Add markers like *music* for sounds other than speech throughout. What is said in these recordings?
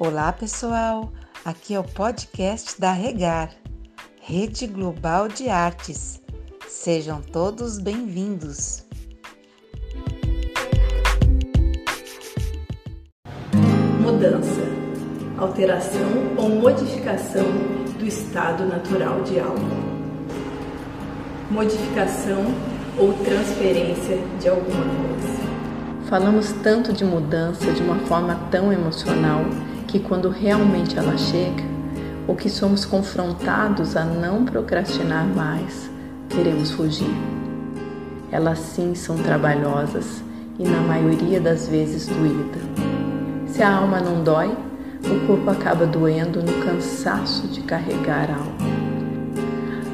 Olá, pessoal! Aqui é o podcast da Regar, Rede Global de Artes. Sejam todos bem-vindos. Mudança, alteração ou modificação do estado natural de algo. Modificação ou transferência de alguma coisa. Falamos tanto de mudança de uma forma tão emocional que quando realmente ela chega, ou que somos confrontados a não procrastinar mais, queremos fugir. Elas sim são trabalhosas e na maioria das vezes doída. Se a alma não dói, o corpo acaba doendo no cansaço de carregar a alma.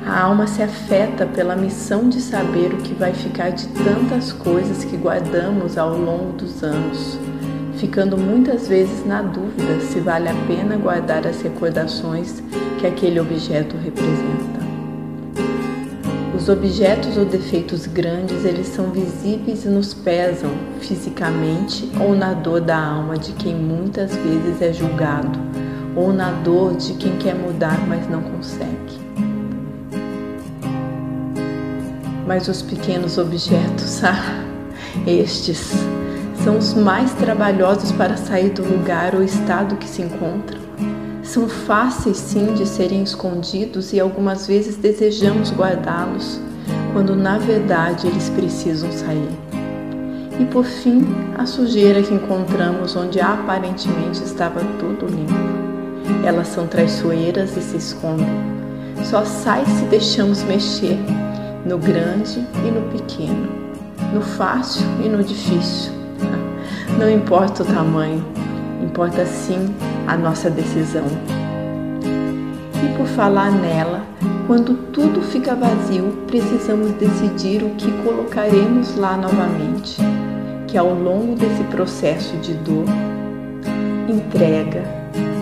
A alma se afeta pela missão de saber o que vai ficar de tantas coisas que guardamos ao longo dos anos, ficando muitas vezes na dúvida se vale a pena guardar as recordações que aquele objeto representa. Os objetos ou defeitos grandes, eles são visíveis e nos pesam fisicamente ou na dor da alma de quem muitas vezes é julgado, ou na dor de quem quer mudar, mas não consegue. Mas os pequenos objetos, *laughs* ah, estes são os mais trabalhosos para sair do lugar ou estado que se encontram. São fáceis sim de serem escondidos e algumas vezes desejamos guardá-los, quando na verdade eles precisam sair. E por fim, a sujeira que encontramos onde aparentemente estava tudo limpo. Elas são traiçoeiras e se escondem. Só sai se deixamos mexer no grande e no pequeno, no fácil e no difícil. *laughs* Não importa o tamanho, importa sim a nossa decisão. E por falar nela, quando tudo fica vazio, precisamos decidir o que colocaremos lá novamente, que ao longo desse processo de dor, entrega,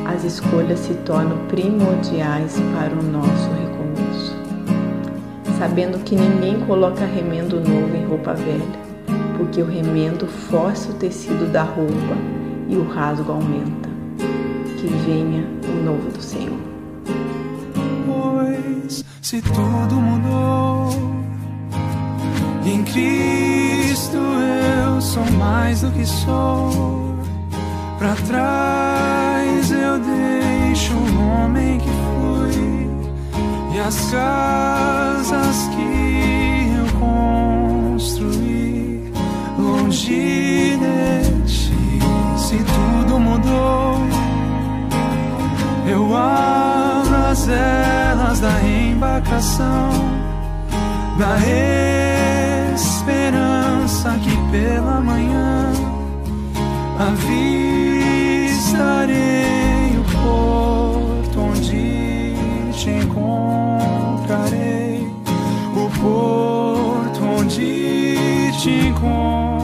as escolhas se tornam primordiais para o nosso sabendo que ninguém coloca remendo novo em roupa velha, porque o remendo força o tecido da roupa e o rasgo aumenta. Que venha o novo do Senhor. Pois se tudo mudou, em Cristo eu sou mais do que sou. Para trás eu deixo o homem que fui e as casas que eu construí longe de ti. Se tudo mudou, eu abro as velas da embarcação, da esperança que pela manhã avistarei encontrarei, o